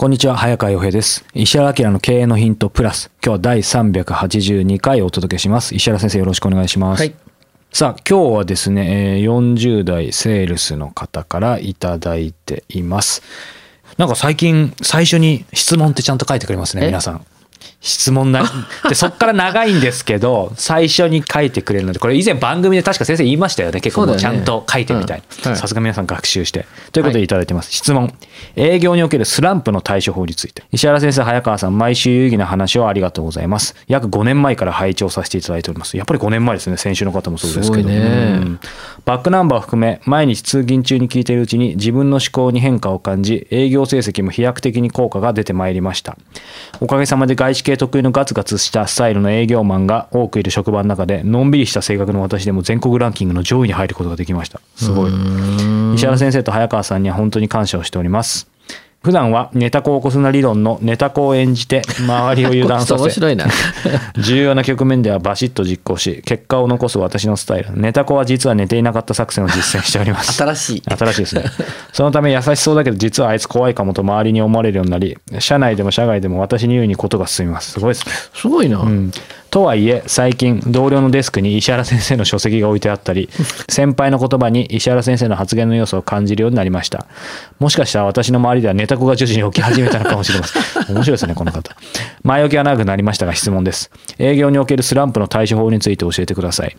こんにちは、早川洋平です。石原明の経営のヒントプラス。今日は第382回お届けします。石原先生よろしくお願いします。はいさあ、今日はですね、えー40代セールスの方からいただいています。なんか最近、最初に質問ってちゃんと書いてくれますね、え？皆さん。質問な、で、そっから長いんですけど、最初に書いてくれるので、これ以前番組で確か先生言いましたよね。結構もうちゃんと書いてみたいさすが皆さん学習して。ということでいただいてます。質問。営業におけるスランプの対処法について。石原先生、早川さん、毎週有意義な話をありがとうございます。約5年前から拝聴させていただいております。やっぱり5年前ですね。先週の方もそうですけど。ねうんバックナンバーを含め、毎日通勤中に聞いているうちに自分の思考に変化を感じ、営業成績も飛躍的に効果が出てまいりました。おかげさまで外資系得意のガツガツしたスタイルの営業マンが多くいる職場の中で、のんびりした性格の私でも全国ランキングの上位に入ることができました。すごい。石原先生と早川さんには本当に感謝をしております。普段はネタ子を起こすな理論のネタ子を演じて周りを油断させ 重要な局面ではバシッと実行し結果を残す私のスタイル。ネタ子は実は寝ていなかった作戦を実践しております。新しい。新しいですね。そのため優しそうだけど実はあいつ怖いかもと周りに思われるようになり社内でも社外でも私に優位にことが進みます。すごいですね。すごいな、うんとはいえ最近同僚のデスクに石原先生の書籍が置いてあったり 先輩の言葉に石原先生の発言の要素を感じるようになりました。もしかしたら私の周りではネタ子が徐々に起き始めたのかもしれません。面白いですねこの方。前置きは長くなりましたが質問です。営業におけるスランプの対処法について教えてください。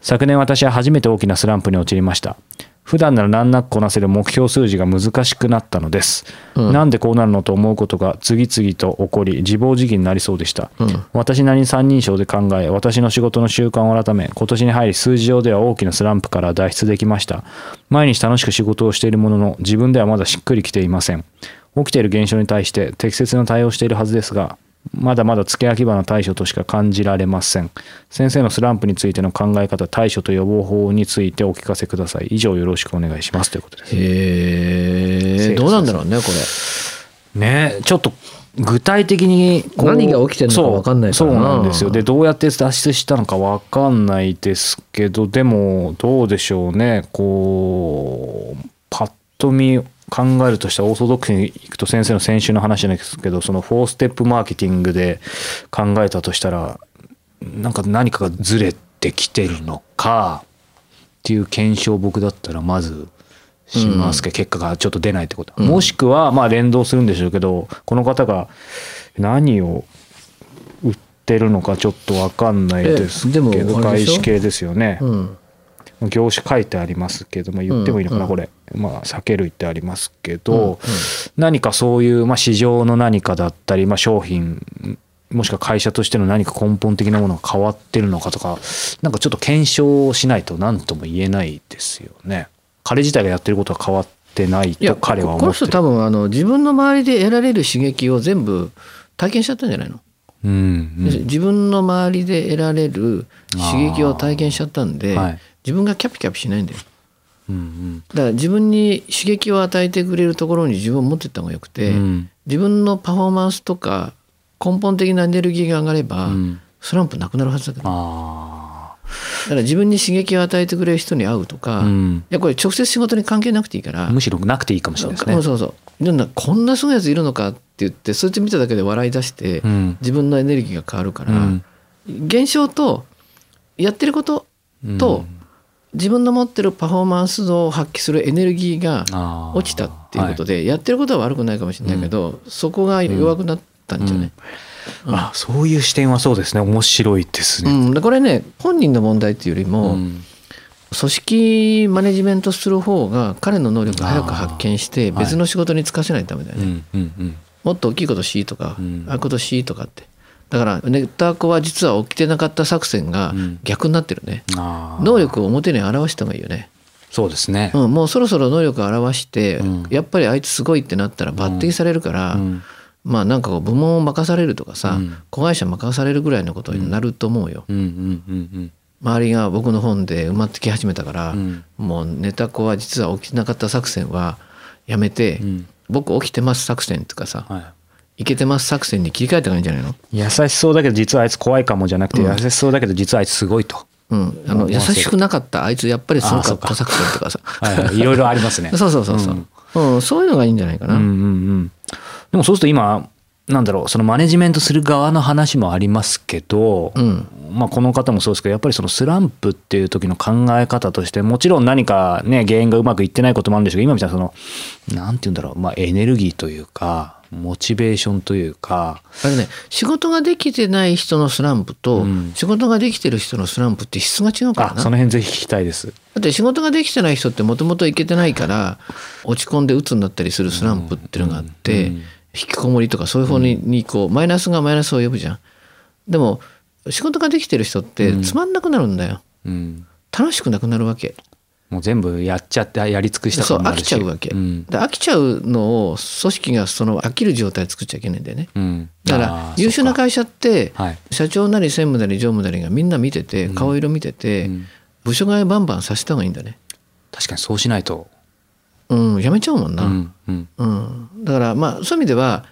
昨年私は初めて大きなスランプに陥りました普段なら難なくこなせる目標数字が難しくなったのです、なんでこうなるのと思うことが次々と起こり自暴自棄になりそうでした、私なりに三人称で考え私の仕事の習慣を改め今年に入り数字上では大きなスランプから脱出できました。毎日楽しく仕事をしているものの自分ではまだしっくりきていません。起きている現象に対して適切な対応をしているはずですがまだまだ付け焼き場の対処としか感じられません。先生のスランプについての考え方対処と予防法についてお聞かせください。以上よろしくお願いしますということです。へえどうなんだろうねこれ。ねちょっと具体的に何が起きてんのか分かんないからな。そうそうなんですよ。でどうやって脱出したのか分かんないですけどでもどうでしょうね。こうパッと見考えるとしたらオーソドックスにいくと先生の先週の話じゃないですけどその4ステップマーケティングで考えたとしたらなんか何かがずれてきてるのかっていう検証を僕だったらまずしますけど、結果がちょっと出ないってこと、もしくはまあ連動するんでしょうけどこの方が何を売ってるのかちょっと分かんないですけど外資系ですよね、うん業種書いてありますけど、まあ、言ってもいいのかな、うんこれ、まあ、酒類ってありますけど、何かそういう、まあ、市場の何かだったり、まあ、商品もしくは会社としての何か根本的なものが変わってるのかとかなんかちょっと検証しないと何とも言えないですよね。彼自体がやってることは変わってないと彼はこの人思ってる。多分あの自分の周りで得られる刺激を全部体験しちゃったんじゃないの、うんうん。自分の周りで得られる刺激を体験しちゃったんで、はい自分がキャピキャピしないんだよ。うんだから自分に刺激を与えてくれるところに自分を持ってった方がよくて、うん。自分のパフォーマンスとか根本的なエネルギーが上がれば、うん。スランプなくなるはずだからだあから自分に刺激を与えてくれる人に会うとか、うん。やこれ直接仕事に関係なくていいから、むしろなくていいかもしれないですね。そうそうそう。こんなすごいやついるのかって言ってそいつ見ただけで笑い出して、うん。自分のエネルギーが変わるから、うん。現象とやってることと、自分の持ってるパフォーマンス度を発揮するエネルギーが落ちたっていうことで、やってることは悪くないかもしれないけど、そこが弱くなったんじゃない、あそういう視点はそうですね。面白いですね。うん、でこれね本人の問題っていうよりも、うん。組織マネジメントする方が彼の能力を早く発見してはい。別の仕事に就かせないとダメだよね、うんうんうん。もっと大きいことしとか、うん。ああいうことしとかってだからネタコは実は起きてなかった作戦がうん。逆になってるね、あー。能力を表に表した方がいいよね、そうですね。うん、もうそろそろ能力を表して、うん。やっぱりあいつすごいってなったら抜擢されるから、うん。まあなんかこう部門を任されるとかさ、うん。子会社任されるぐらいのことになると思うよ、うんうんうん周りが僕の本で埋まってき始めたから、うん。もうネタ子は実は起きてなかった作戦はやめて、うん。僕起きてます作戦とかさ、うん。はいけてます作戦に切り替えた方がいいんじゃないの？優しそうだけど実はあいつ怖いかもじゃなくて、うん。優しそうだけど実はあいつすごいと。うん、あのうん優しくなかったあいつやっぱりすごかった作戦とかさ。はいろいろありますね。そうそうそうそう、うん。そういうのがいいんじゃないかな、うんうんうん。でもそうすると今なんだろうそのマネジメントする側の話もありますけど、うん。まあ、この方もそうですけどやっぱりそのスランプっていう時の考え方としてもちろん何かね原因がうまくいってないこともあるんでしょうけど今みたいなそのなんて言うんだろう、まあ、エネルギーというかモチベーションというかあれね仕事ができてない人のスランプと、うん仕事ができてる人のスランプって質が違うからその辺ぜひ聞きたいです。だって仕事ができてない人ってもともといけてないから落ち込んで鬱になったりするスランプっていうのがあって、うん引きこもりとかそういう方ににこうマイナスがマイナスを呼ぶじゃん。でも仕事ができてる人ってつまんなくなるんだよ。うん、楽しくなくなるわけ。もう全部やっちゃってやり尽くしたそう飽きちゃうわけ。うん。で飽きちゃうのを組織がその飽きる状態作っちゃいけないんだよね。うん、だから優秀な会社ってはい。社長なり専務なり常務なりがみんな見てて顔色見ててうん。部署替えバンバンさせた方がいいんだね。確かにそうしないと、うんやめちゃうもんな。うんだからまあそういう意味では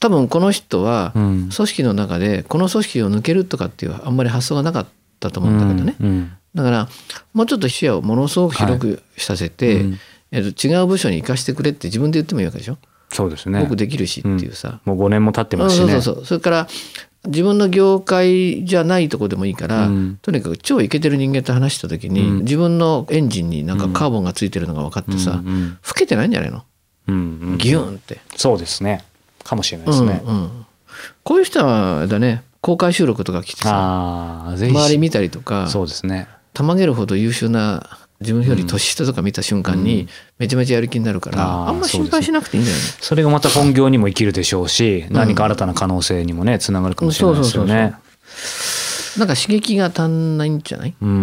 多分この人はうん。組織の中でこの組織を抜けるとかっていうあんまり発想がなかったと思うんだけどね、だからもうちょっと視野をものすごく広くさせて、うん。えっと違う部署に行かしてくれって自分で言ってもいいわけでしょ、そうですね。僕できるしっていうさ、もう5年も経ってますしね。そうそうそう。それから自分の業界じゃないとこでもいいから、うん。とにかく超イケてる人間と話した時に、うん。自分のエンジンになんかカーボンがついてるのが分かってさ、うんうん。老けてないんじゃないの？うんうんギューンって。そうですね。かもしれないですね、うんうん、こういう人はだね公開収録とか来てさ周り見たりとか。そうですねたまげるほど優秀な自分より年下とか見た瞬間にめちゃめちゃやる気になるから、あんま心配しなくていいんだよね。それがまた本業にも生きるでしょうし、何か新たな可能性にもねつながるかもしれないですよね。なんか刺激が足んないんじゃない、うんうんうん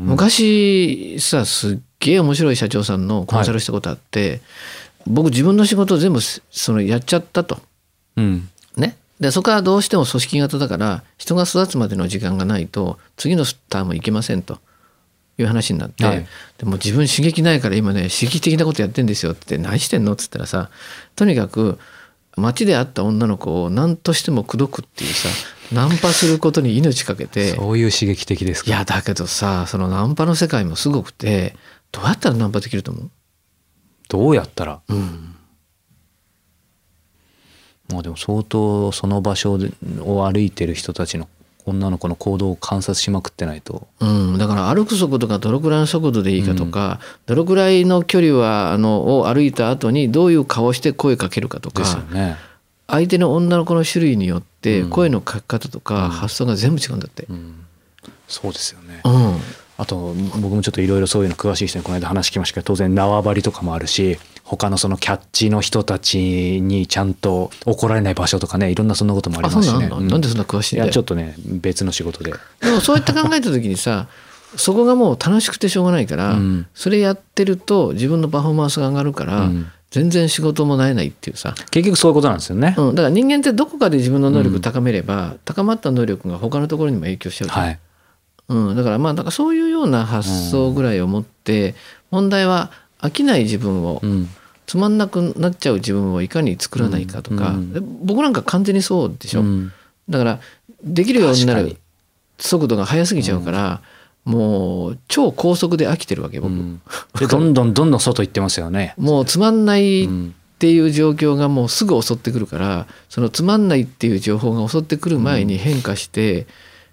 うん。昔さすっげえ面白い社長さんのコンサルしたことあって、僕自分の仕事を全部そのやっちゃったと。うん。ね、でそこはどうしても組織型だから人が育つまでの時間がないと次のタームいけませんという話になって、はい。でも自分刺激ないから今ね刺激的なことやってんですよって何してんのっつったらさとにかく街で会った女の子を何としても口説くっていうさナンパすることに命かけてそういう刺激的ですか？いやだけどさそのナンパの世界もすごくてどうやったらナンパできると思う？どうやったら？うんまあでも相当その場所でを歩いてる人たちの女の子の行動を観察しまくってないと。うん、だから歩く速度がどのくらいの速度でいいかとか、どのくらいの距離はあのを歩いた後にどういう顔して声かけるかとかね。相手の女の子の種類によってうん。声のかけ方とか発想が全部違うんだって。うん、そうですよね。うん。あと僕もちょっといろいろそういうの詳しい人にこの間話聞きましたけど当然縄張りとかもあるし他のそのキャッチの人たちにちゃんと怒られない場所とかねいろんなそんなこともありますしね。うなんなんでそんな詳しいんだよ。いやちょっとね別の仕事で。でもそういった考えた時にさ そこがもう楽しくてしょうがないから、うん。それやってると自分のパフォーマンスが上がるから、うん。全然仕事もなえないっていうさ、結局そういうことなんですよね。うん、だから人間ってどこかで自分の能力高めれば、高まった能力が他のところにも影響しちゃうじゃん。はい。うん、だからまあだからそういうような発想ぐらいを持って、問題は飽きない自分を、うん。つまんなくなっちゃう自分をいかに作らないかとか、うんで僕なんか完全にそうでしょ、うん。だからできるようになる速度が速すぎちゃうから、もう超高速で飽きてるわけ僕、うん。でどんどんどんどん外行ってますよね。もうつまんないっうん。ていう状況がもうすぐ襲ってくるからそのつまんないっていう情報が襲ってくる前に変化して、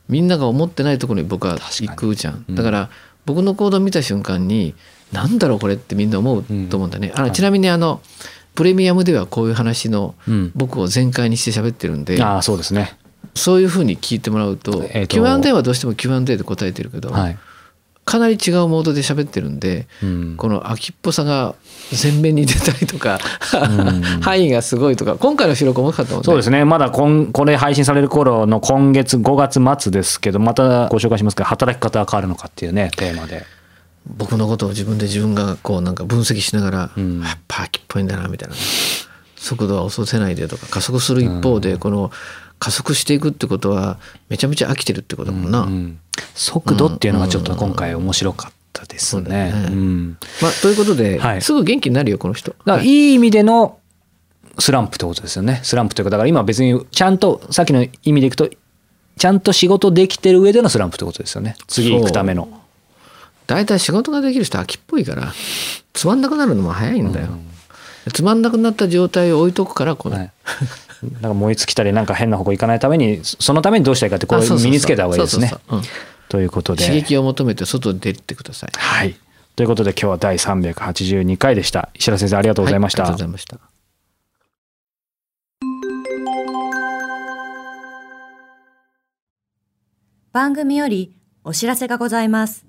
みんなが思ってないところに僕は行くじゃん。だから僕の行動を見た瞬間になんだろうこれってみんな思うと思うんだね、あのちなみにあのプレミアムではこういう話のうん。僕を全開にして喋ってるんで、ああそうですね。そういうふうに聞いてもらうと,、えーと Q&A はどうしても Q&A で答えてるけど、はい、かなり違うモードで喋ってるんで、うん。この秋っぽさが前面に出たりとか、ん。範囲がすごいとか今回の収録面白かったもんね。そうですね。まだ今これ配信される頃の今月5月末ですけどまたご紹介しますけど働き方は変わるのかっていうねテーマで僕のことを自分で自分がこうなんか分析しながら、うんやっぱ秋っぽいんだなみたいな速度は遅せないでとか加速する一方でこの加速していくってことはめちゃめちゃ飽きてるってことだもんな。うん速度っていうのがちょっと今回面白かったですね。うんまあ、ということで、はいすぐ元気になるよこの人。だからはいいい意味でのスランプってことですよね。スランプというかだから今別にちゃんとさっきの意味でいくとちゃんと仕事できてる上でのスランプってことですよね。次行くための。大体仕事ができる人は秋っぽいからつまんなくなるのも早いんだよ。つまんなくなった状態を置いとくからこれ、はい。なんか燃え尽きたりなんか変な方向行かないためにそのためにどうしたいかってこあそうそうそうう身につけた方がいいですねということで。うん刺激を求めて外に出てください。はい。ということで今日は第382回でした。石原先生ありがとうございました。はありがとうございました。番組よりお知らせがございます。